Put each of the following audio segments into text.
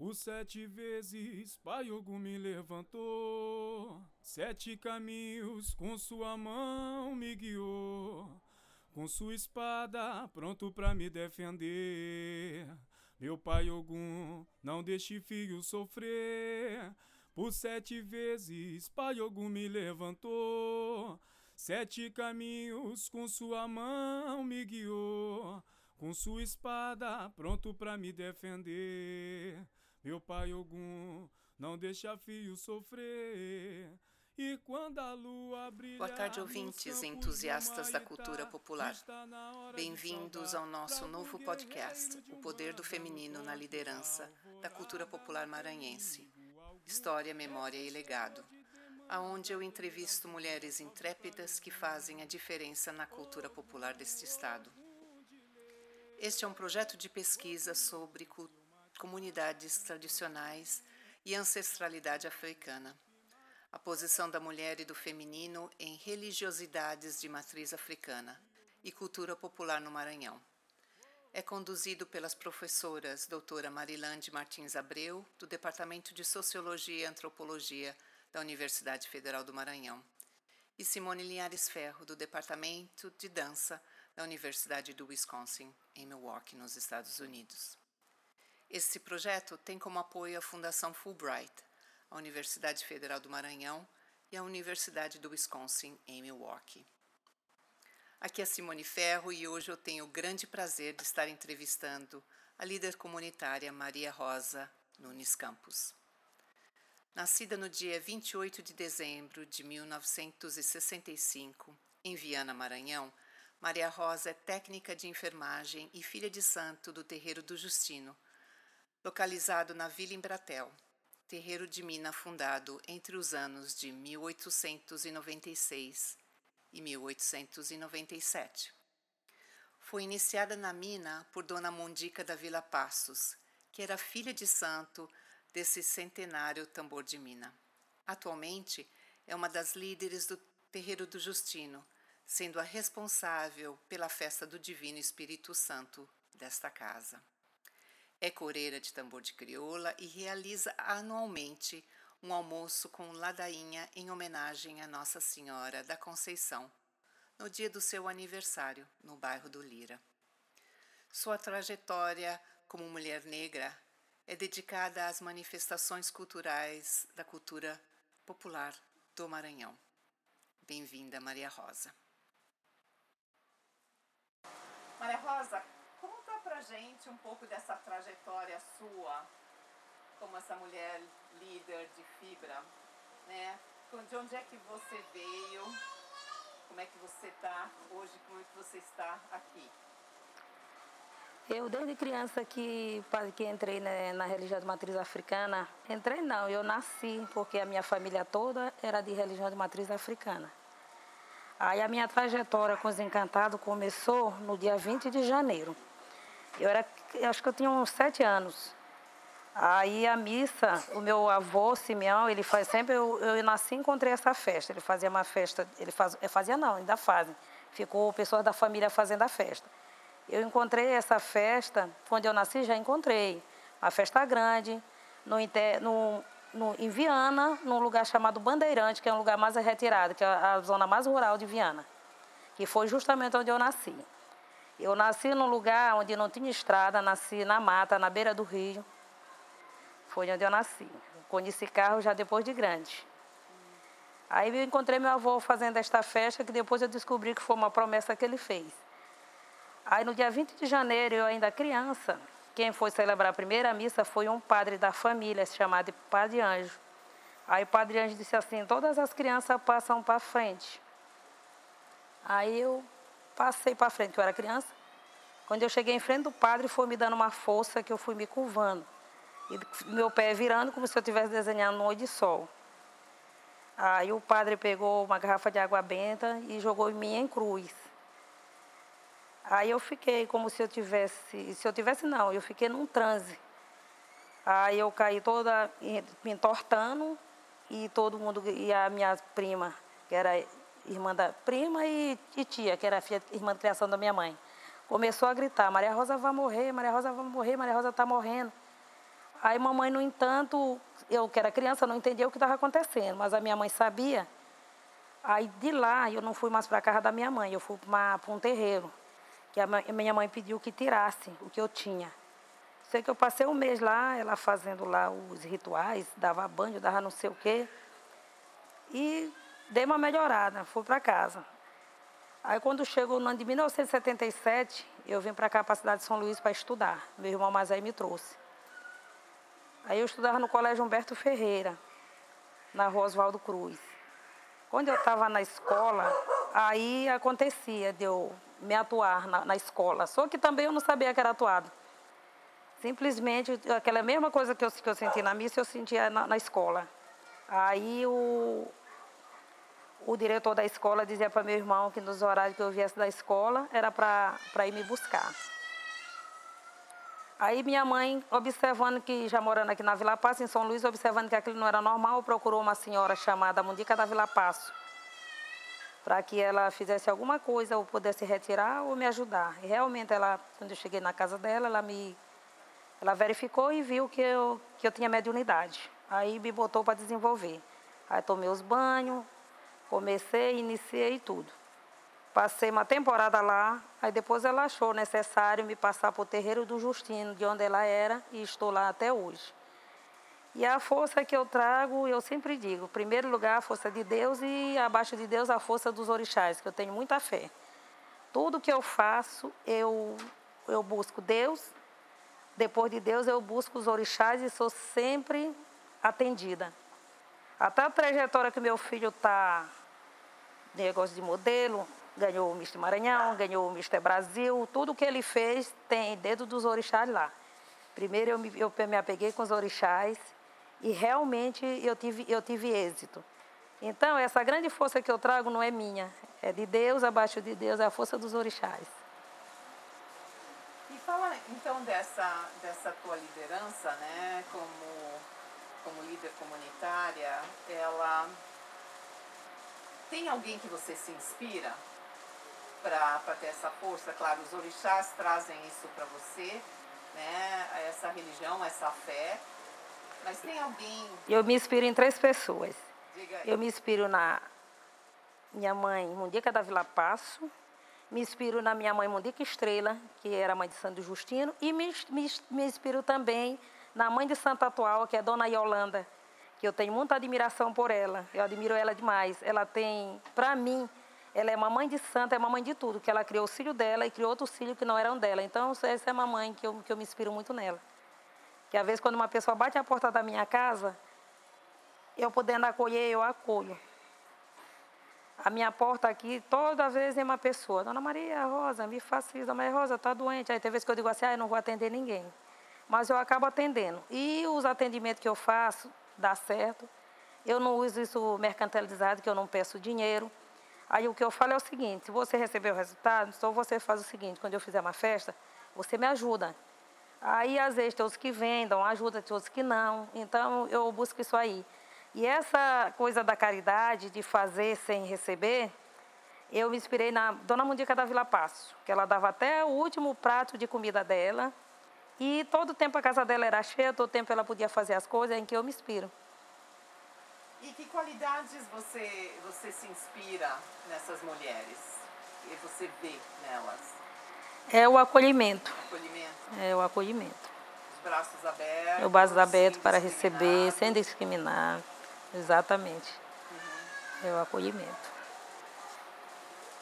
Por sete vezes Pai Ogum me levantou, sete caminhos com sua mão me guiou, com sua espada pronto para me defender. Meu Pai Ogum, não deixe filho sofrer. Por sete vezes Pai Ogum me levantou, sete caminhos com sua mão me guiou, com sua espada pronto para me defender. Meu pai Ogum, não deixa fio sofrer. E quando a lua brilha. Boa tarde, ouvintes e entusiastas da cultura popular. Bem-vindos ao nosso novo podcast, O Poder do Feminino na Liderança da Cultura Popular Maranhense. História, Memória e Legado. Aonde eu entrevisto mulheres intrépidas que fazem a diferença na cultura popular deste estado. Este é um projeto de pesquisa sobre cultura comunidades tradicionais e ancestralidade africana. A posição da mulher e do feminino em religiosidades de matriz africana e cultura popular no Maranhão. É conduzido pelas professoras doutora Marilande Martins Abreu, do Departamento de Sociologia e Antropologia da Universidade Federal do Maranhão, e Simone Linhares Ferro, do Departamento de Dança da Universidade do Wisconsin, em Milwaukee, nos Estados Unidos. Esse projeto tem como apoio a Fundação Fulbright, a Universidade Federal do Maranhão e a Universidade do Wisconsin, em Milwaukee. Aqui é Simone Ferro e hoje eu tenho o grande prazer de estar entrevistando a líder comunitária Maria Rosa Nunes Campos. Nascida no dia 28 de dezembro de 1965, em Viana, Maranhão, Maria Rosa é técnica de enfermagem e filha de santo do Terreiro do Justino, localizado na Vila Embratel, terreiro de mina fundado entre os anos de 1896 e 1897. Foi iniciada na mina por Dona Mundica da Vila Passos, que era filha de santo desse centenário tambor de mina. Atualmente é uma das líderes do Terreiro do Justino, sendo a responsável pela festa do Divino Espírito Santo desta casa. É coreira de tambor de crioula e realiza anualmente um almoço com ladainha em homenagem a Nossa Senhora da Conceição, no dia do seu aniversário, no bairro do Lira. Sua trajetória como mulher negra é dedicada às manifestações culturais da cultura popular do Maranhão. Bem-vinda, Maria Rosa. Maria Rosa, pra gente um pouco dessa trajetória sua, como essa mulher líder de fibra, né? De onde é que você veio? Como é que você está hoje? Como é que você está aqui? Eu, desde criança que, que entrei né, na religião de matriz africana, entrei não, eu nasci, porque a minha família toda era de religião de matriz africana. Aí a minha trajetória com os encantados começou no dia 20 de janeiro. Eu era, acho que eu tinha uns sete anos. Aí a missa, o meu avô Simeão, ele faz sempre, eu, eu nasci e encontrei essa festa. Ele fazia uma festa, ele faz, fazia não, ainda fazem. Ficou pessoas da família fazendo a festa. Eu encontrei essa festa, onde eu nasci já encontrei. Uma festa grande, no, no, no, em Viana, num lugar chamado Bandeirante, que é um lugar mais retirado, que é a zona mais rural de Viana. Que foi justamente onde eu nasci. Eu nasci num lugar onde não tinha estrada, nasci na mata, na beira do rio. Foi onde eu nasci. Conheci carro já depois de grande. Aí eu encontrei meu avô fazendo esta festa, que depois eu descobri que foi uma promessa que ele fez. Aí no dia 20 de janeiro, eu ainda criança, quem foi celebrar a primeira missa foi um padre da família, chamado Padre Anjo. Aí o Padre Anjo disse assim, todas as crianças passam para frente. Aí eu Passei para frente, eu era criança. Quando eu cheguei em frente do padre, foi me dando uma força que eu fui me curvando. E meu pé virando como se eu estivesse desenhando um olho de sol. Aí o padre pegou uma garrafa de água benta e jogou em mim em cruz. Aí eu fiquei como se eu tivesse, se eu tivesse não, eu fiquei num transe. Aí eu caí toda me entortando e todo mundo, e a minha prima, que era irmã da prima e, e tia, que era filha, irmã de criação da minha mãe. Começou a gritar, Maria Rosa vai morrer, Maria Rosa vai morrer, Maria Rosa está morrendo. Aí mamãe, no entanto, eu que era criança, não entendia o que estava acontecendo, mas a minha mãe sabia. Aí de lá eu não fui mais para a casa da minha mãe, eu fui para um terreiro, que a minha mãe pediu que tirasse o que eu tinha. Sei que eu passei um mês lá, ela fazendo lá os rituais, dava banho, dava não sei o quê. E dei uma melhorada, fui para casa. Aí quando chegou no ano de 1977, eu vim para cá, para a cidade de São Luís, para estudar. Meu irmão mais aí me trouxe. Aí eu estudava no Colégio Humberto Ferreira, na rua Oswaldo Cruz. Quando eu estava na escola, aí acontecia de eu me atuar na, na escola. Só que também eu não sabia que era atuado. Simplesmente aquela mesma coisa que eu, que eu senti na missa, eu sentia na, na escola. Aí o, o diretor da escola dizia para meu irmão que nos horários que eu viesse da escola era para ir me buscar. Aí minha mãe, observando que, já morando aqui na Vila Passo, em São Luís, observando que aquilo não era normal, procurou uma senhora chamada Mundica da Vila Passo, para que ela fizesse alguma coisa, ou pudesse retirar ou me ajudar. E realmente, ela, quando eu cheguei na casa dela, ela me ela verificou e viu que eu, que eu tinha mediunidade. Aí me botou para desenvolver. Aí tomei os banhos, comecei, iniciei tudo. Passei uma temporada lá, aí depois ela achou necessário me passar para o terreiro do Justino, de onde ela era, e estou lá até hoje. E a força que eu trago, eu sempre digo, em primeiro lugar a força de Deus e abaixo de Deus a força dos orixás, que eu tenho muita fé. Tudo que eu faço, eu, eu busco Deus depois de Deus, eu busco os orixás e sou sempre atendida. Até a trajetória que meu filho está, negócio de modelo, ganhou o Mister Maranhão, ganhou o Mister Brasil, tudo que ele fez tem dedo dos orixás lá. Primeiro eu me, eu me apeguei com os orixás e realmente eu tive, eu tive êxito. Então, essa grande força que eu trago não é minha, é de Deus, abaixo de Deus, é a força dos orixás fala então dessa, dessa tua liderança, né, como, como líder comunitária, ela tem alguém que você se inspira para ter essa força? Claro, os orixás trazem isso para você, né, essa religião, essa fé, mas tem alguém... Eu me inspiro em três pessoas. Eu me inspiro na minha mãe, Mundica da Vila Passo, me inspiro na minha mãe Mundica Estrela, que era mãe de Santo Justino, e me, me, me inspiro também na mãe de Santa Atual, que é Dona Yolanda, que eu tenho muita admiração por ela. Eu admiro ela demais. Ela tem, para mim, ela é uma mãe de santa, é uma mãe de tudo, que ela criou o filho dela e criou outros filhos que não eram dela. Então, essa é uma mãe que eu, que eu me inspiro muito nela. Que às vezes, quando uma pessoa bate a porta da minha casa, eu podendo acolher, eu acolho. A minha porta aqui, toda vez é uma pessoa. Dona Maria Rosa, me faça isso. Dona Maria Rosa, está doente. Aí tem vezes que eu digo assim, ah, eu não vou atender ninguém. Mas eu acabo atendendo. E os atendimentos que eu faço, dá certo. Eu não uso isso mercantilizado, que eu não peço dinheiro. Aí o que eu falo é o seguinte, se você receber o resultado, então você faz o seguinte, quando eu fizer uma festa, você me ajuda. Aí, às vezes, tem outros que vendam, ajuda, tem outros que não. Então, eu busco isso aí. E essa coisa da caridade, de fazer sem receber, eu me inspirei na Dona Mundica da Vila Passo, que ela dava até o último prato de comida dela. E todo o tempo a casa dela era cheia, todo o tempo ela podia fazer as coisas em que eu me inspiro. E que qualidades você, você se inspira nessas mulheres? E você vê nelas? É o acolhimento. acolhimento. É o acolhimento. Os braços abertos. O braço aberto para receber, sem discriminar. Exatamente. Uhum. É o acolhimento.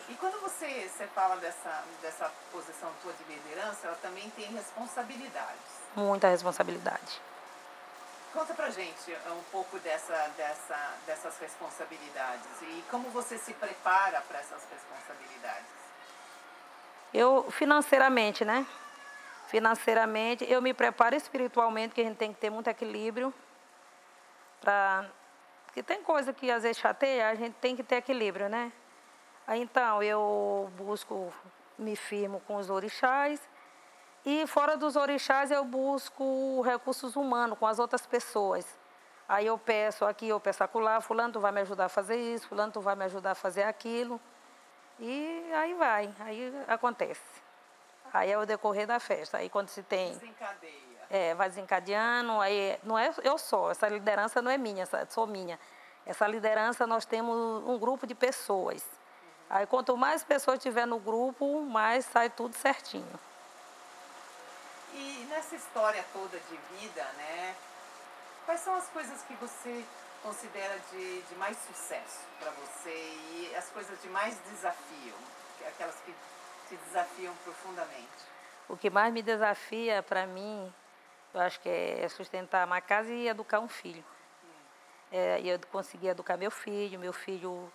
E quando você, você fala dessa, dessa posição tua de liderança, ela também tem responsabilidades. Muita responsabilidade. Conta pra gente um pouco dessa, dessa, dessas responsabilidades e como você se prepara para essas responsabilidades. Eu, financeiramente, né? Financeiramente, eu me preparo espiritualmente, que a gente tem que ter muito equilíbrio para porque tem coisa que às vezes chateia, a gente tem que ter equilíbrio, né? Então, eu busco, me firmo com os orixás. E fora dos orixás, eu busco recursos humanos com as outras pessoas. Aí eu peço aqui, eu peço acolá, fulano, tu vai me ajudar a fazer isso, fulano, tu vai me ajudar a fazer aquilo. E aí vai, aí acontece. Aí é o decorrer da festa. Aí quando se tem. Desencadeia. É, vai desencadeando, aí não é eu só, essa liderança não é minha, sou minha. Essa liderança nós temos um grupo de pessoas. Aí quanto mais pessoas tiver no grupo, mais sai tudo certinho. E nessa história toda de vida, né? Quais são as coisas que você considera de, de mais sucesso para você e as coisas de mais desafio, aquelas que te desafiam profundamente? O que mais me desafia para mim, eu acho que é sustentar uma casa e educar um filho. Hum. É, eu consegui educar meu filho, meu filho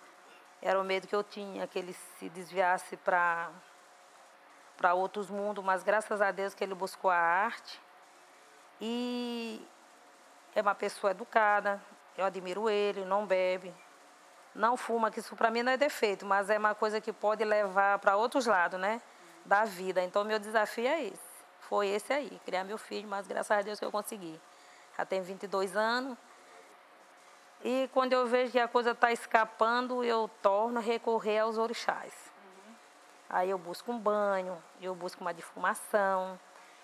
era o medo que eu tinha, que ele se desviasse para para outros mundos, mas graças a Deus que ele buscou a arte e é uma pessoa educada, eu admiro ele, não bebe, não fuma, que isso para mim não é defeito, mas é uma coisa que pode levar para outros lados, né? Da vida. Então, meu desafio é esse. Foi esse aí, criar meu filho, mas graças a Deus que eu consegui. Já tem 22 anos. E quando eu vejo que a coisa está escapando, eu torno a recorrer aos orixás. Uhum. Aí eu busco um banho, eu busco uma defumação.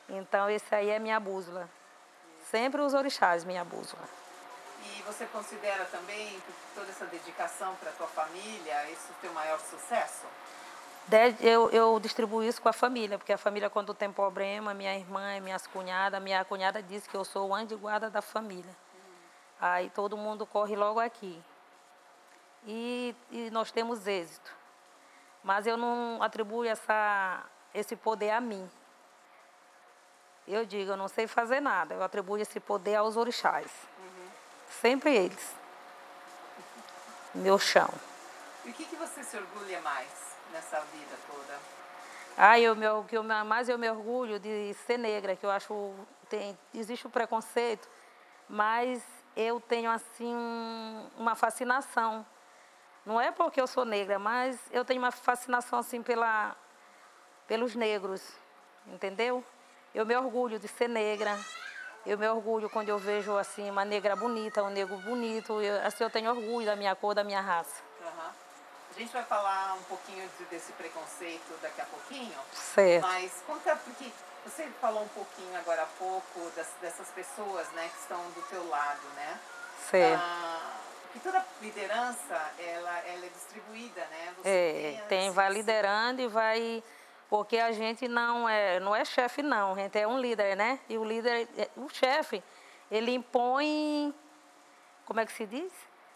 Então, esse aí é minha bússola. Sempre os orixás, minha bússola. E você considera também toda essa dedicação para a tua família, isso teu maior sucesso? Eu, eu distribuo isso com a família, porque a família, quando tem problema, minha irmã, minhas cunhadas, minha cunhada diz que eu sou o anjo de guarda da família. Aí todo mundo corre logo aqui. E, e, nós temos êxito. Mas eu não atribuo essa, esse poder a mim. Eu digo, eu não sei fazer nada, eu atribuo esse poder aos orixás. Sempre eles. Meu chão. E o que, que você se orgulha mais nessa vida toda? Ah, eu, meu, que eu, mais eu me orgulho de ser negra, que eu acho tem existe o preconceito, mas eu tenho assim uma fascinação. Não é porque eu sou negra, mas eu tenho uma fascinação assim pela pelos negros, entendeu? Eu me orgulho de ser negra, eu me orgulho quando eu vejo assim uma negra bonita, um negro bonito. Eu, assim eu tenho orgulho da minha cor, da minha raça. Uhum. A gente vai falar um pouquinho de, desse preconceito daqui a pouquinho. Certo. Mas conta porque você falou um pouquinho agora há pouco das, dessas pessoas, né, que estão do teu lado, né? Certo. Ah, que toda liderança ela, ela é distribuída, né? Você é, tem, tem vai liderando e vai porque a gente não é, não é chefe não, a gente é um líder, né? E o líder, é, o chefe, ele impõe, como é que se diz?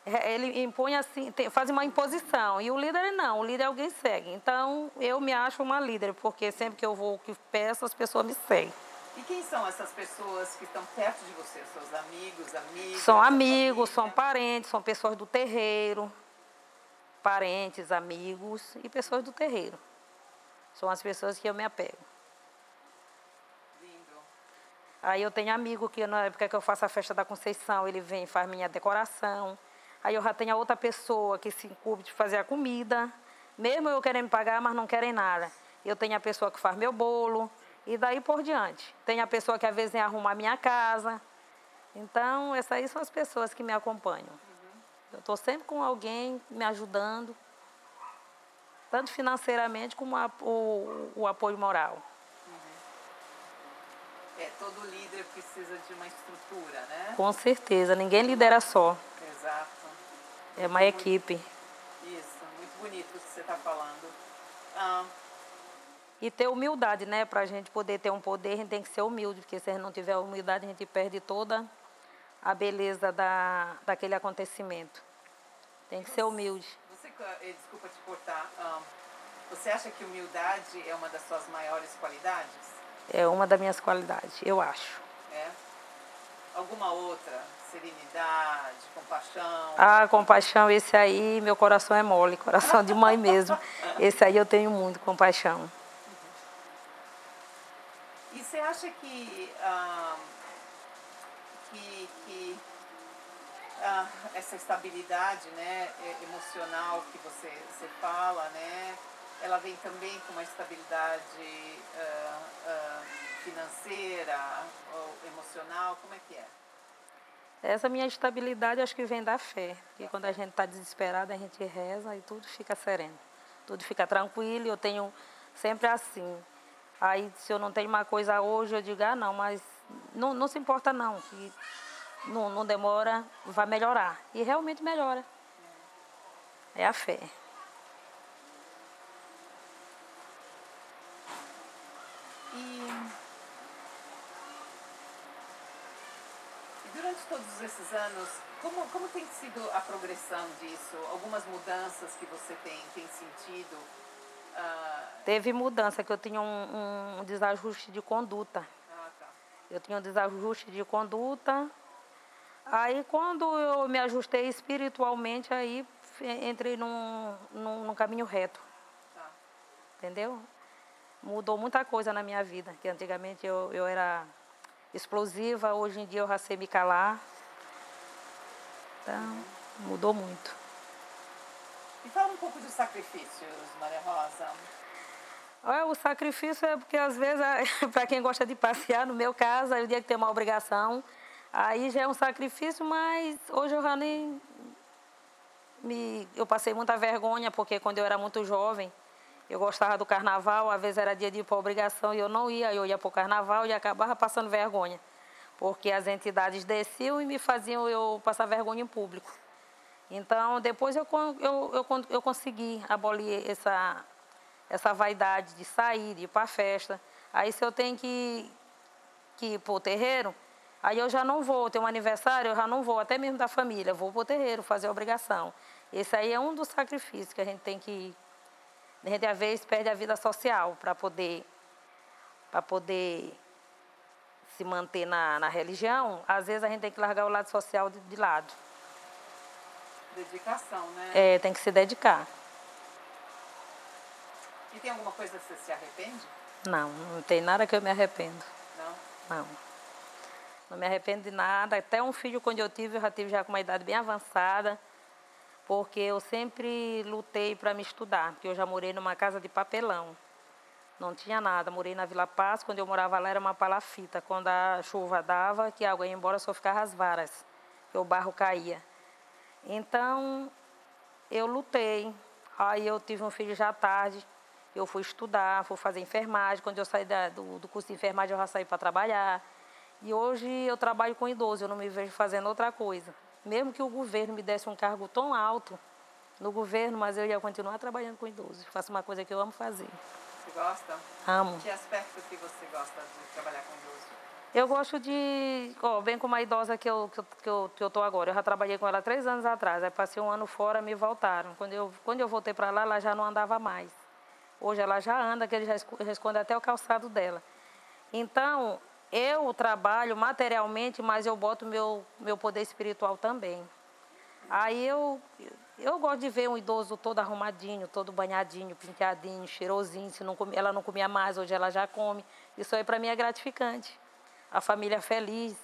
É, ele impõe assim, tem, faz uma imposição. E o líder não, o líder é alguém segue. Então eu me acho uma líder, porque sempre que eu vou que peço, as pessoas me seguem. E quem são essas pessoas que estão perto de você? Seus amigos, amigas? São amigos, são parentes, são pessoas do terreiro, parentes, amigos e pessoas do terreiro. São as pessoas que eu me apego. Lindo. Aí eu tenho amigo que na época que eu faço a festa da Conceição, ele vem e faz minha decoração. Aí eu já tenho a outra pessoa que se incube de fazer a comida. Mesmo eu querendo pagar, mas não querem nada. Eu tenho a pessoa que faz meu bolo. E daí por diante. Tem a pessoa que às vezes vem arrumar a minha casa. Então, essas aí são as pessoas que me acompanham. Eu estou sempre com alguém me ajudando tanto financeiramente como a, o, o, apoio moral. Uhum. É, todo líder precisa de uma estrutura, né? Com certeza, ninguém lidera só. Exato. É uma equipe. Isso, muito bonito o que você está falando. Ah. E ter humildade, né? Para a gente poder ter um poder, a gente tem que ser humilde, porque se a gente não tiver humildade, a gente perde toda a beleza da, daquele acontecimento. Tem que ser humilde. Eh, desculpa te cortar, um, você acha que humildade é uma das suas maiores qualidades? É uma das minhas qualidades, eu acho. É? Alguma outra? Serenidade, compaixão? Ah, compaixão, esse aí, meu coração é mole, coração de mãe mesmo. Esse aí eu tenho muito compaixão. Uhum. E você acha que, um, que, que ah, essa estabilidade né, emocional que você, você fala, né, ela vem também com uma estabilidade uh, uh, financeira ou emocional? Como é que é? Essa minha estabilidade acho que vem da fé. Porque quando a gente está desesperado, a gente reza e tudo fica sereno. Tudo fica tranquilo. Eu tenho sempre assim. Aí, se eu não tenho uma coisa hoje, eu digo, ah, não, mas não, não se importa não, que não, não demora, vai melhorar. E realmente melhora. É a fé. E, durante todos esses anos, como, como tem sido a progressão disso? Algumas mudanças que você tem, tem sentido? Uh... Teve mudança, que eu tinha um, um desajuste de conduta. Ah, tá. Eu tinha um desajuste de conduta. Aí quando eu me ajustei espiritualmente, aí entrei num, num, num caminho reto. Tá. Entendeu? Mudou muita coisa na minha vida, que antigamente eu, eu era explosiva, hoje em dia eu já sei me calar. Então, mudou muito. E fala um pouco dos sacrifícios, Maria Rosa. Olha, o sacrifício é porque às vezes, para quem gosta de passear, no meu caso, aí o dia que tem uma obrigação, aí já é um sacrifício, mas hoje eu já nem, me, eu passei muita vergonha, porque quando eu era muito jovem, eu gostava do carnaval, às vezes era dia de ir para obrigação e eu não ia, eu ia para o carnaval e acabava passando vergonha, porque as entidades desciam e me faziam eu passar vergonha em público. Então, depois eu, eu, eu, eu consegui abolir essa, essa vaidade de sair, de ir para festa. Aí, se eu tenho que, que ir para o terreiro, aí eu já não vou. Tem um aniversário, eu já não vou, até mesmo da família. Vou para o terreiro fazer obrigação. Esse aí é um dos sacrifícios que a gente tem que. A gente às vezes perde a vida social para poder, para poder se manter na, na religião. Às vezes a gente tem que largar o lado social de, de lado. Dedicação, né? É, tem que se dedicar. E tem alguma coisa que você se arrepende? Não, não tem nada que eu me arrependo. Não? Não. Não me arrependo de nada. Até um filho, quando eu tive, eu já tive já com uma idade bem avançada porque eu sempre lutei para me estudar, porque eu já morei numa casa de papelão. Não tinha nada, morei na Vila Paz, quando eu morava lá era uma palafita. Quando a chuva dava, que a água ia embora, só ficava as varas, que o barro caía. Então, eu lutei. Aí eu tive um filho já tarde, eu fui estudar, fui fazer enfermagem. Quando eu saí da, do, do curso de enfermagem, eu já saí para trabalhar. E hoje eu trabalho com idoso, eu não me vejo fazendo outra coisa. Mesmo que o governo me desse um cargo tão alto no governo, mas eu ia continuar trabalhando com idosos. Faço uma coisa que eu amo fazer. Você gosta? Amo. Que aspecto que você gosta de trabalhar com idoso? Eu gosto de. Ó, bem como a idosa que eu, que, eu, que eu tô agora. Eu já trabalhei com ela três anos atrás. Aí passei um ano fora, me voltaram. Quando eu, quando eu voltei para lá, ela já não andava mais. Hoje ela já anda, que ele já esconde até o calçado dela. Então, eu trabalho materialmente, mas eu boto meu, meu poder espiritual também. Aí eu, eu gosto de ver um idoso todo arrumadinho, todo banhadinho, penteadinho, cheirosinho. Se não ela não comia mais, hoje ela já come. Isso aí para mim é gratificante. A família feliz.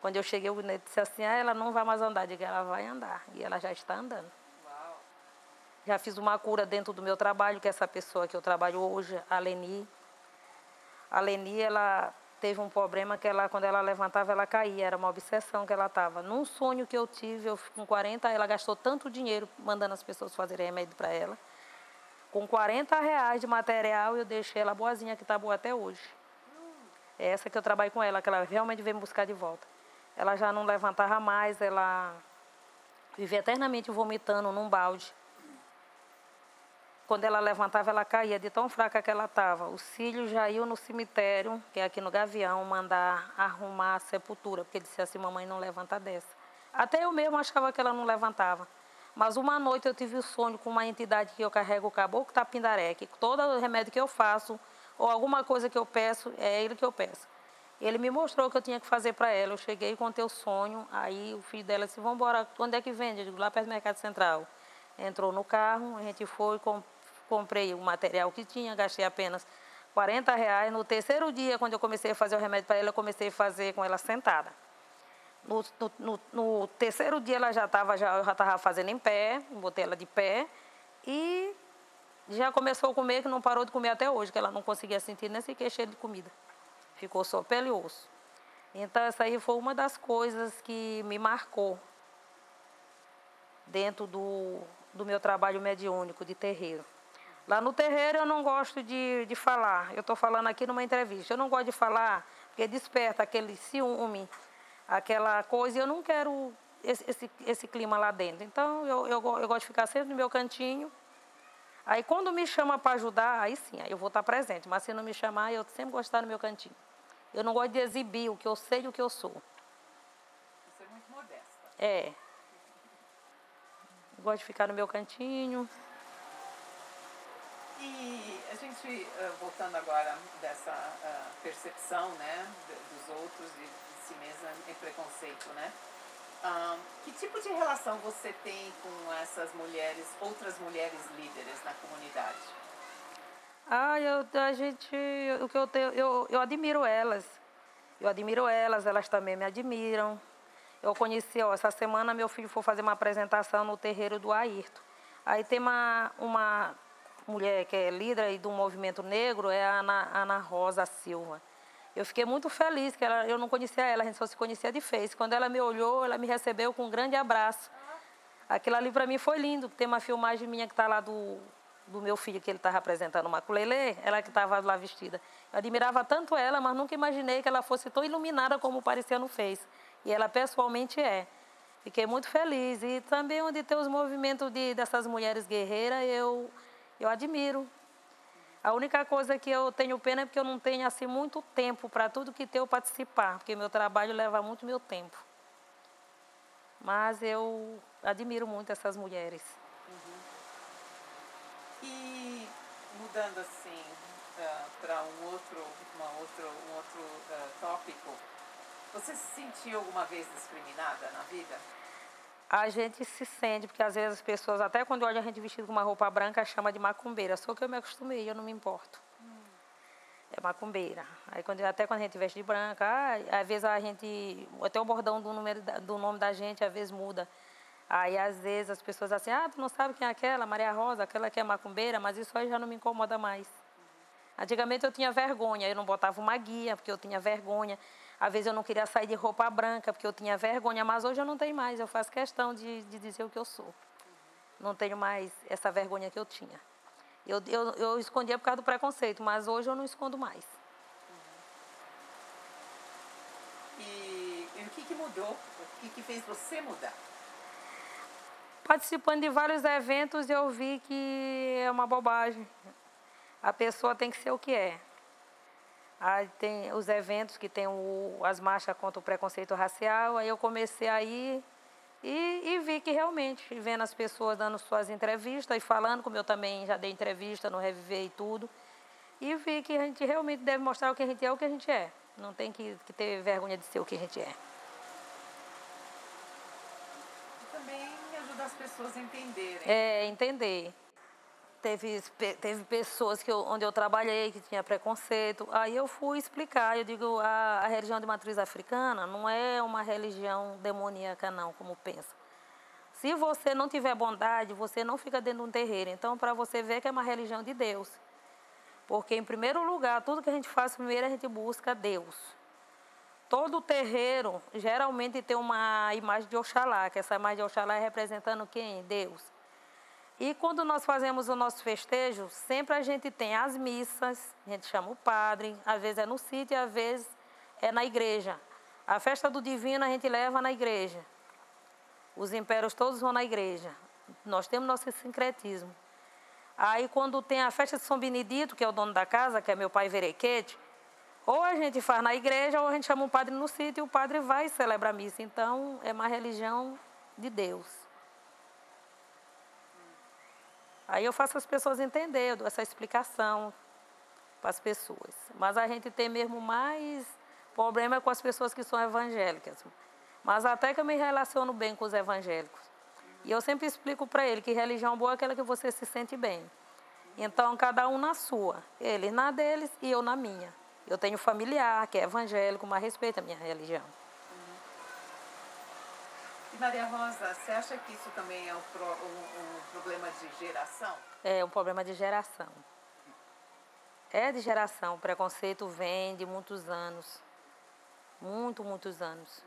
Quando eu cheguei, eu disse assim, ah, ela não vai mais andar. Eu digo, ela vai andar. E ela já está andando. Uau. Já fiz uma cura dentro do meu trabalho, que é essa pessoa que eu trabalho hoje, a Leni. A Leni, ela teve um problema que ela, quando ela levantava, ela caía. Era uma obsessão que ela estava. Num sonho que eu tive, eu com 40, ela gastou tanto dinheiro mandando as pessoas fazerem remédio para ela. Com 40 reais de material, eu deixei ela boazinha, que está boa até hoje. É essa que eu trabalho com ela, que ela realmente veio me buscar de volta. Ela já não levantava mais, ela vivia eternamente vomitando num balde. Quando ela levantava, ela caía de tão fraca que ela estava. Os filhos já iam no cemitério, que é aqui no Gavião, mandar arrumar a sepultura, porque ele disse assim, mamãe não levanta dessa. Até eu mesmo achava que ela não levantava. Mas uma noite eu tive o um sonho com uma entidade que eu carrego o caboclo tapindaré, que todo remédio que eu faço, ou alguma coisa que eu peço, é ele que eu peço. Ele me mostrou o que eu tinha que fazer para ela. Eu cheguei contei o sonho. Aí o filho dela disse, vamos embora, onde é que vende? Eu digo, lá perto do Mercado Central. Entrou no carro, a gente foi, comprei o material que tinha, gastei apenas 40 reais. No terceiro dia, quando eu comecei a fazer o remédio para ela, eu comecei a fazer com ela sentada. No, no, no, terceiro dia ela já estava, já, já fazendo em pé, botei ela de pé e já começou a comer, que não parou de comer até hoje, que ela não conseguia sentir nem sequer cheiro de comida. Ficou só pele e osso. Então essa aí foi uma das coisas que me marcou dentro do, do meu trabalho mediúnico de terreiro. Lá no terreiro eu não gosto de, de falar. Eu estou falando aqui numa entrevista. Eu não gosto de falar porque desperta aquele ciúme, aquela coisa. E eu não quero esse, esse, esse clima lá dentro. Então eu, eu, eu gosto de ficar sempre no meu cantinho. Aí quando me chama para ajudar, aí sim, aí eu vou estar presente. Mas se não me chamar, eu sempre gosto de estar no meu cantinho. Eu não gosto de exibir o que eu sei e o que eu sou. Você é muito modesta. É. gosto de ficar no meu cantinho. E a gente, voltando agora dessa percepção né, dos outros e de si mesma em preconceito, né? que tipo de relação você tem com essas mulheres, outras mulheres líderes na comunidade? Ah, eu, a gente, o que eu tenho, eu, eu admiro elas. Eu admiro elas, elas também me admiram. Eu conheci, ó, essa semana meu filho foi fazer uma apresentação no terreiro do Ayrton. Aí tem uma, uma mulher que é líder do movimento negro, é a Ana, Ana Rosa Silva. Eu fiquei muito feliz, que ela, eu não conhecia ela, a gente só se conhecia de Face. Quando ela me olhou, ela me recebeu com um grande abraço. Aquilo ali para mim foi lindo, tem uma filmagem minha que está lá do, do meu filho, que ele estava apresentando uma culelê, ela que estava lá vestida. Eu admirava tanto ela, mas nunca imaginei que ela fosse tão iluminada como parecia no Face. E ela pessoalmente é. Fiquei muito feliz. E também onde tem os movimentos de, dessas mulheres guerreiras, eu eu admiro. A única coisa que eu tenho pena é porque eu não tenho assim muito tempo para tudo que tenho participar, porque meu trabalho leva muito meu tempo. Mas eu admiro muito essas mulheres. Uhum. E mudando assim uh, para um outro, uma outro, um outro uh, tópico, você se sentiu alguma vez discriminada na vida? A gente se sente, porque às vezes as pessoas, até quando olham a gente vestido com uma roupa branca, chama de macumbeira. Só que eu me acostumei, eu não me importo. Hum. É macumbeira. Aí quando, até quando a gente veste de branca, ah, às vezes a gente. Até o bordão do, número, do nome da gente às vezes muda. Aí às vezes as pessoas assim, ah, tu não sabe quem é aquela, Maria Rosa, aquela que é macumbeira, mas isso aí já não me incomoda mais. Antigamente eu tinha vergonha, eu não botava uma guia, porque eu tinha vergonha. Às vezes eu não queria sair de roupa branca, porque eu tinha vergonha, mas hoje eu não tenho mais. Eu faço questão de, de dizer o que eu sou. Não tenho mais essa vergonha que eu tinha. Eu, eu, eu escondia por causa do preconceito, mas hoje eu não escondo mais. E, e o que, que mudou? O que, que fez você mudar? Participando de vários eventos, eu vi que é uma bobagem. A pessoa tem que ser o que é. Aí tem os eventos que tem o, as marchas contra o preconceito racial. Aí eu comecei a ir e, e, vi que realmente, vendo as pessoas dando suas entrevistas e falando, como eu também já dei entrevista no Reviver e tudo, e vi que a gente realmente deve mostrar o que a gente é, o que a gente é. Não tem que, que ter vergonha de ser o que a gente é. E também ajuda as pessoas a entenderem. É, entender teve, teve pessoas que eu, onde eu trabalhei que tinha preconceito. Aí eu fui explicar, eu digo, a, a religião de matriz africana não é uma religião demoníaca não, como pensa. Se você não tiver bondade, você não fica dentro de um terreiro. Então, para você ver que é uma religião de Deus. Porque, em primeiro lugar, tudo que a gente faz, primeiro a gente busca Deus. Todo terreiro geralmente tem uma imagem de Oxalá, que essa imagem de Oxalá é representando quem? Deus. E quando nós fazemos o nosso festejo, sempre a gente tem as missas, a gente chama o padre, às vezes é no sítio, às vezes é na igreja. A festa do divino a gente leva na igreja. Os impérios todos vão na igreja. Nós temos nosso sincretismo. Aí quando tem a festa de São Benedito, que é o dono da casa, que é meu pai Verequete, ou a gente faz na igreja ou a gente chama o padre no sítio e o padre vai celebrar a missa. Então é uma religião de Deus. Aí eu faço as pessoas entenderem, eu dou essa explicação para as pessoas. Mas a gente tem mesmo mais problema com as pessoas que são evangélicas. Mas até que eu me relaciono bem com os evangélicos. E eu sempre explico para ele que religião boa é aquela que você se sente bem. Então, cada um na sua. Eles na deles e eu na minha. Eu tenho familiar que é evangélico, mas respeita a minha religião. E Maria Rosa, você acha que isso também é um, pro, um, um problema de geração? É um problema de geração. É de geração. O preconceito vem de muitos anos. Muito, muitos anos.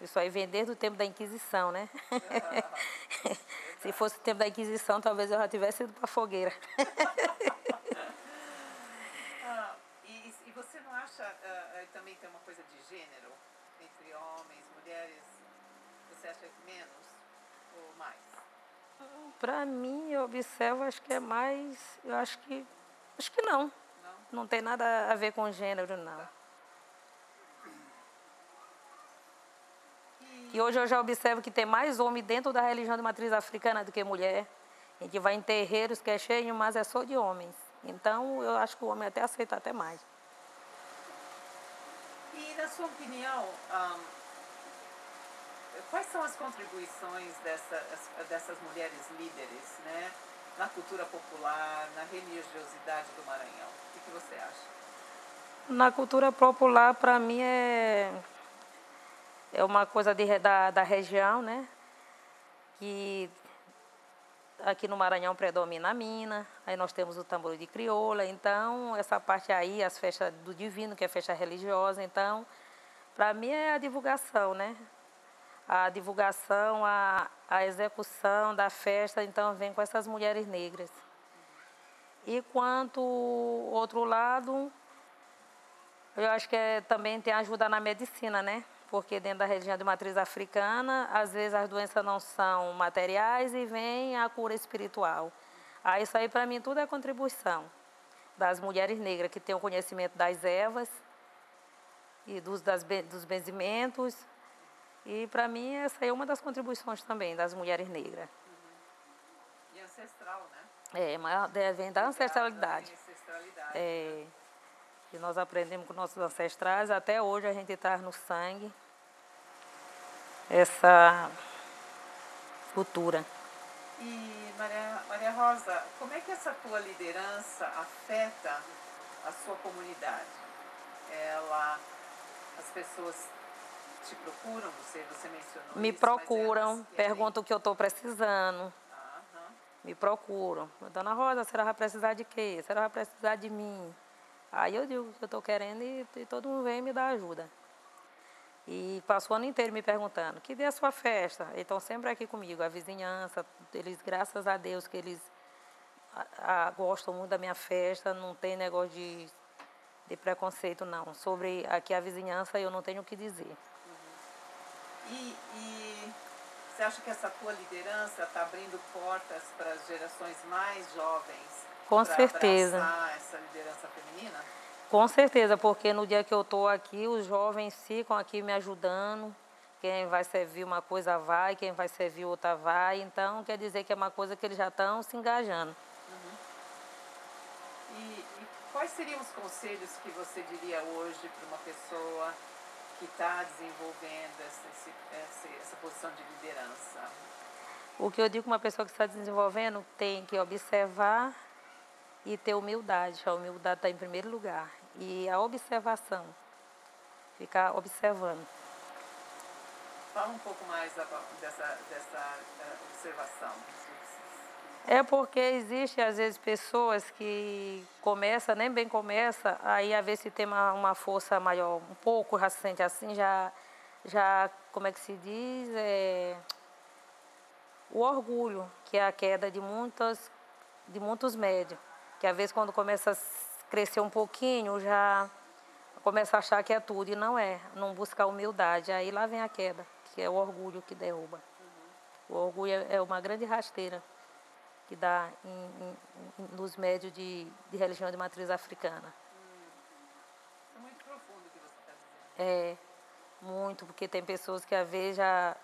Isso aí vem desde o tempo da Inquisição, né? Se fosse o tempo da Inquisição, talvez eu já tivesse ido para a fogueira. ah, e, e, você não acha uh, também tem uma coisa de gênero entre homens, mulheres? Você acha que menos ou mais? Para mim, eu observo, acho que é mais. Eu acho que. Acho que não. Não, não tem nada a ver com gênero, não. Tá. E hoje eu já observo que tem mais homem dentro da religião de matriz africana do que mulher. A gente vai em terreiros que é cheio, mas é só de homens. Então eu acho que o homem até aceita até mais. E na sua opinião, um, quais são as contribuições dessa, dessas mulheres líderes né, na cultura popular, na religiosidade do Maranhão? O que você acha? Na cultura popular, para mim, é é uma coisa de, da, da região, né? Que aqui no Maranhão predomina a mina, aí nós temos o tambor de crioula, então essa parte aí, as festas do divino, que é festa religiosa, então, para mim é a divulgação, né? A divulgação, a, a execução da festa, então vem com essas mulheres negras. E quanto outro lado, eu acho que é, também tem ajuda na medicina, né? Porque dentro da religião de matriz africana, às vezes as doenças não são materiais e vem a cura espiritual. Aí isso aí para mim tudo é contribuição das mulheres negras que têm o conhecimento das ervas e dos, das, dos benzimentos. E para mim essa é uma das contribuições também das mulheres negras. Uhum. E ancestral, né? É, mas vem da ancestralidade. ancestralidade é. Né? E nós aprendemos com nossos ancestrais, até hoje a gente traz no sangue essa cultura. E Maria, Maria Rosa, como é que essa tua liderança afeta a sua comunidade? Ela, as pessoas te procuram, você, você mencionou Me isso, procuram, perguntam o que eu estou precisando. Me procuram. Dona Rosa, a senhora vai precisar de quê? A senhora vai precisar de mim. Aí eu digo o que eu estou querendo e, e todo mundo vem me dar ajuda. E passou o ano inteiro me perguntando, que dia é a sua festa? Eles estão sempre aqui comigo, a vizinhança, eles, graças a Deus, que eles a, a, gostam muito da minha festa, não tem negócio de, de preconceito, não. Sobre aqui a vizinhança, eu não tenho o que dizer. Uhum. E, e você acha que essa tua liderança está abrindo portas para as gerações mais jovens? Com certeza. essa liderança feminina? Com certeza, porque no dia que eu estou aqui, os jovens ficam aqui me ajudando. Quem vai servir uma coisa vai, quem vai servir outra vai. Então, quer dizer que é uma coisa que eles já estão se engajando. Uhum. E, e, quais seriam os conselhos que você diria hoje para uma pessoa que está desenvolvendo essa, essa, essa posição de liderança? O que eu digo para uma pessoa que está desenvolvendo tem que observar e ter humildade. A humildade está em primeiro lugar e a observação, ficar observando. Fala um pouco mais dessa, dessa eh, observação. É porque existe às vezes pessoas que começa, nem bem começa, aí a ver se tem uma, uma força maior, um pouco já se sente assim, já, já como é que se diz, é, o orgulho, que é a queda de muitas, de muitos médios, que às vezes quando começa a crescer um pouquinho, já começa a achar que é tudo, e não é, não busca humildade. Aí lá vem a queda, que é o orgulho que derruba. O orgulho é, uma grande rasteira que dá em, em, nos médios de, de, religião de matriz africana. É muito profundo o que você está dizendo. É, muito, porque tem pessoas que às vezes já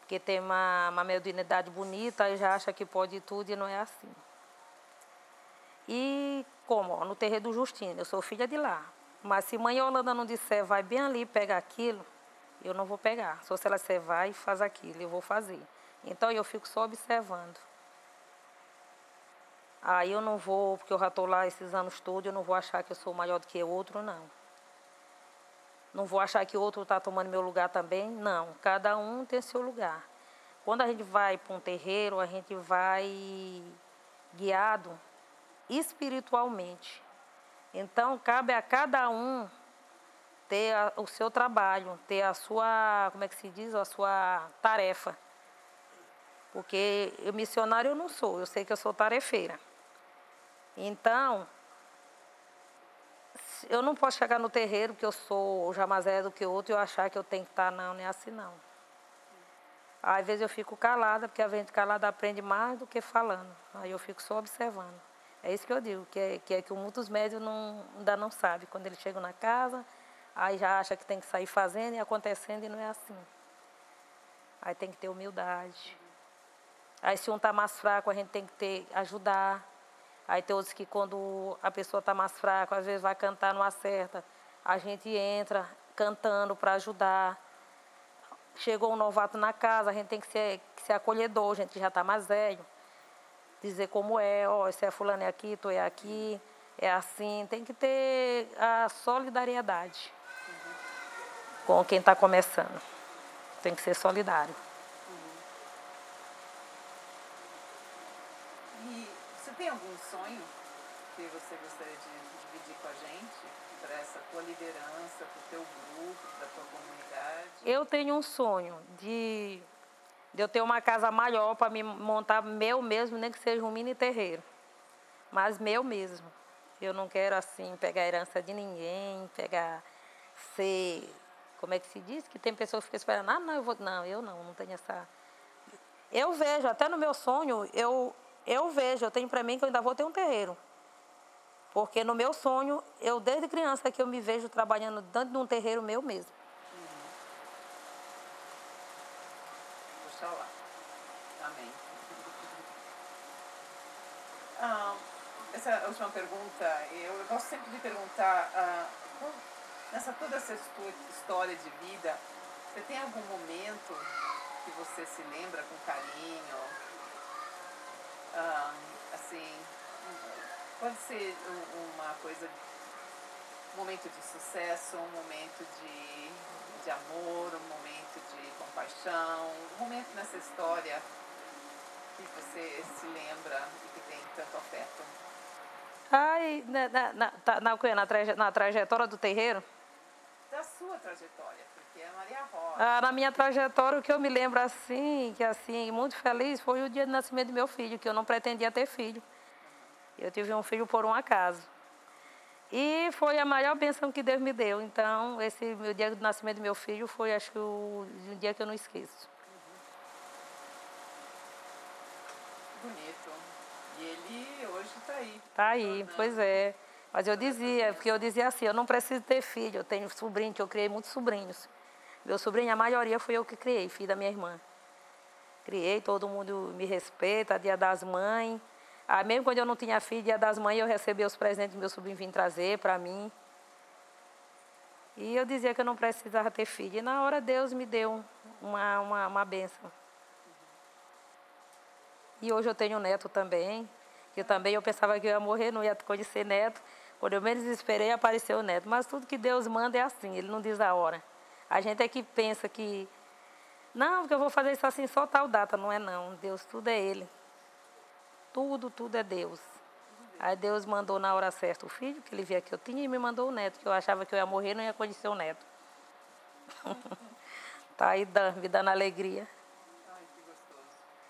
porque tem uma, uma mediunidade bonita e já acha que pode tudo e não é assim. E como? no terreiro do Justino, eu sou filha de lá. Mas se mãe Holanda não disser, vai bem ali pegar aquilo, eu não vou pegar. Só se ela disser, vai e faz aquilo, eu vou fazer. Então eu fico só observando. Aí eu não vou, porque eu já estou lá esses anos todos, eu não vou achar que eu sou maior do que outro, não. Não vou achar que outro está tomando meu lugar também, não. Cada um tem seu lugar. Quando a gente vai para um terreiro, a gente vai guiado espiritualmente. Então, cabe a cada um ter a, o seu trabalho, ter a sua, como é que se diz, a sua tarefa. Porque eu missionário eu não sou, eu sei que eu sou tarefeira. Então, eu não posso chegar no terreiro que eu sou velha do que outro e eu achar que eu tenho que estar, não, não é assim não. Às vezes eu fico calada, porque a gente calada aprende mais do que falando. Aí eu fico só observando. É isso que eu digo, que é que, é que muitos médios não, ainda não sabem. Quando eles chegam na casa, aí já acha que tem que sair fazendo e acontecendo e não é assim. Aí tem que ter humildade. Aí se um está mais fraco, a gente tem que ter, ajudar. Aí tem outros que quando a pessoa está mais fraca, às vezes vai cantar, não acerta. A gente entra cantando para ajudar. Chegou um novato na casa, a gente tem que ser, que ser acolhedor, a gente já está mais velho. Dizer como é, ó, oh, se é fulano é aqui, tu é aqui, é assim. Tem que ter a solidariedade uhum. com quem está começando. Tem que ser solidário. tem algum sonho que você gostaria de dividir com a gente? Para essa tua liderança, para o teu grupo, para a tua comunidade? Eu tenho um sonho de, de eu ter uma casa maior para me montar meu mesmo, nem que seja um mini terreiro. Mas meu mesmo. Eu não quero, assim, pegar herança de ninguém, pegar, ser... Como é que se diz? Que tem pessoas que ficam esperando, ah, não, eu vou... Não, eu não, não tenho essa... Eu vejo, até no meu sonho, eu, eu vejo, eu tenho para mim que eu ainda vou ter um terreiro. Porque no meu sonho, eu desde criança que eu me vejo trabalhando dentro de um terreiro meu mesmo. Oxalá. Amém. Ah, essa última pergunta, eu, gosto sempre de perguntar, ah, nessa toda essa história de vida, você tem algum momento que você se lembra com carinho, assim, pode ser uma coisa, um momento de sucesso, um momento de, de amor, um momento de compaixão, um momento nessa história que você se lembra e que tem tanto afeto. Ai, na, na, na, tá, na, na, na trajetória do terreiro? Da sua trajetória. Maria Rosa. Ah, na minha trajetória, o que eu me lembro assim, que assim, muito feliz, foi o dia do nascimento do meu filho, que eu não pretendia ter filho. Eu tive um filho por um acaso. E foi a maior bênção que Deus me deu. Então, esse meu dia do nascimento do meu filho foi, acho que, o, um dia que eu não esqueço. Bonito. E ele hoje está aí. Está aí, pois é. Mas eu dizia, porque eu dizia assim, eu não preciso ter filho, eu tenho sobrinho, que eu criei muitos sobrinhos. Meu sobrinho, a maioria foi eu que criei, filho da minha irmã. Criei, todo mundo me respeita, dia das mães. Ah, mesmo quando eu não tinha filho, dia das mães, eu recebia os presentes que meu sobrinho vinha trazer para mim. E eu dizia que eu não precisava ter filho. E na hora Deus me deu uma, uma, uma benção. E hoje eu tenho um neto também. Que também eu pensava que eu ia morrer, não ia conhecer neto. Quando eu menos esperei, apareceu o neto. Mas tudo que Deus manda é assim, ele não diz a hora. A gente é que pensa que, não, porque eu vou fazer isso assim só tal data. Não é não. Deus, tudo é Ele. Tudo, tudo é Deus. Aí Deus mandou na hora certa o filho, que ele via que eu tinha, e me mandou o neto, que eu achava que eu ia morrer não ia conhecer o neto. tá aí me dando alegria.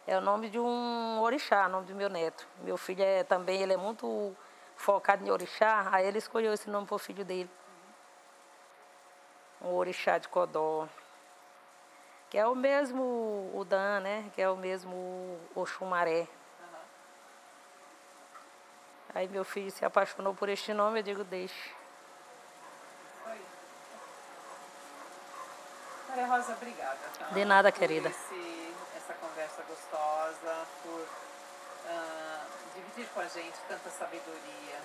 É o nome de um orixá, o nome do meu neto. Meu filho é também, ele é muito focado em orixá, aí ele escolheu esse nome para o filho dele um orixá de Codó, que é o mesmo Udan, né? Que é o mesmo Oxumaré. Aí meu filho se apaixonou por este nome, eu digo, deixe. Maria Rosa, obrigada. Tá? De nada, querida. Conversa gostosa, por uh, dividir com a gente tanta sabedoria,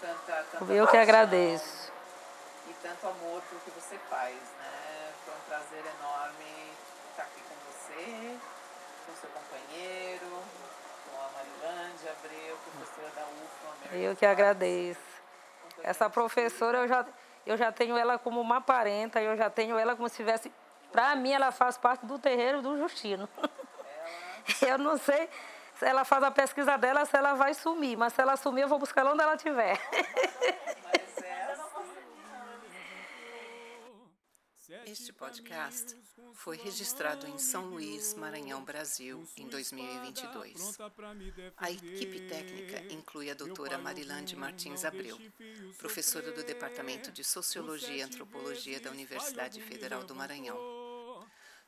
tanta, tanta Eu que agradeço e tanto amor pelo que você faz, né? Foi um prazer enorme estar aqui com você, com seu companheiro, com a Marilândia Abreu, professora da UFMA. Eu que agradeço. Essa professora, eu já, eu já tenho ela como uma parenta, eu já tenho ela como se tivesse... Para mim, ela faz parte do terreiro do Justino. Eu não sei se ela faz a pesquisa dela, se ela vai sumir, mas se ela sumir, eu vou buscar ela onde ela estiver. Este podcast foi registrado em São Luís, Maranhão, Brasil, em 2022. A equipe técnica inclui a doutora Marilande Martins Abreu, professora do Departamento de Sociologia e Antropologia da Universidade Federal do Maranhão.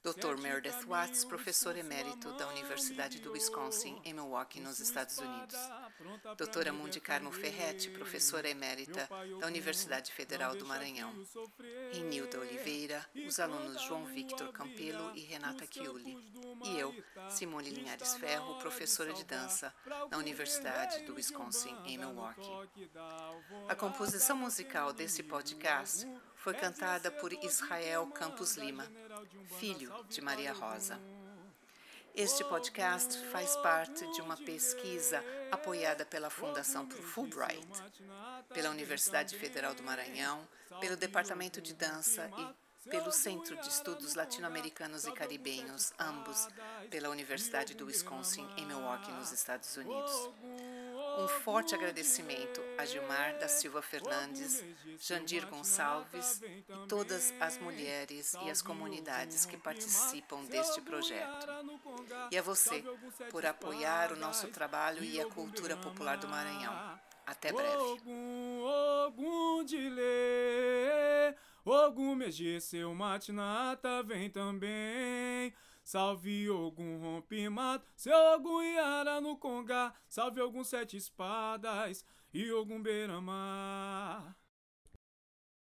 Dr. Meredith Watts, professor emérito da Universidade do Wisconsin, em Milwaukee, nos Estados Unidos. Doutora Mundi Carmo Ferretti, professora emérita da Universidade Federal do Maranhão. Renilda Oliveira, os alunos João Victor Campelo e Renata Chiuli. E eu, Simone Linhares Ferro, professora de dança na Universidade do Wisconsin, em Milwaukee. A composição musical desse podcast foi cantada por Israel Campos Lima, filho de Maria Rosa. Este podcast faz parte de uma pesquisa apoiada pela Fundação Fulbright, pela Universidade Federal do Maranhão, pelo Departamento de Dança e pelo Centro de Estudos Latino-Americanos e Caribenhos, ambos pela Universidade do Wisconsin, em Milwaukee, nos Estados Unidos. Um forte agradecimento a Gilmar da Silva Fernandes, Jandir Gonçalves e todas as mulheres e as comunidades que participam deste projeto. E a você por apoiar o nosso trabalho e a cultura popular do Maranhão. Até breve. Ogum seu vem também. Salve algum rompimato, seu algum Iara no Congá. Salve algum sete espadas e algum beira-mar.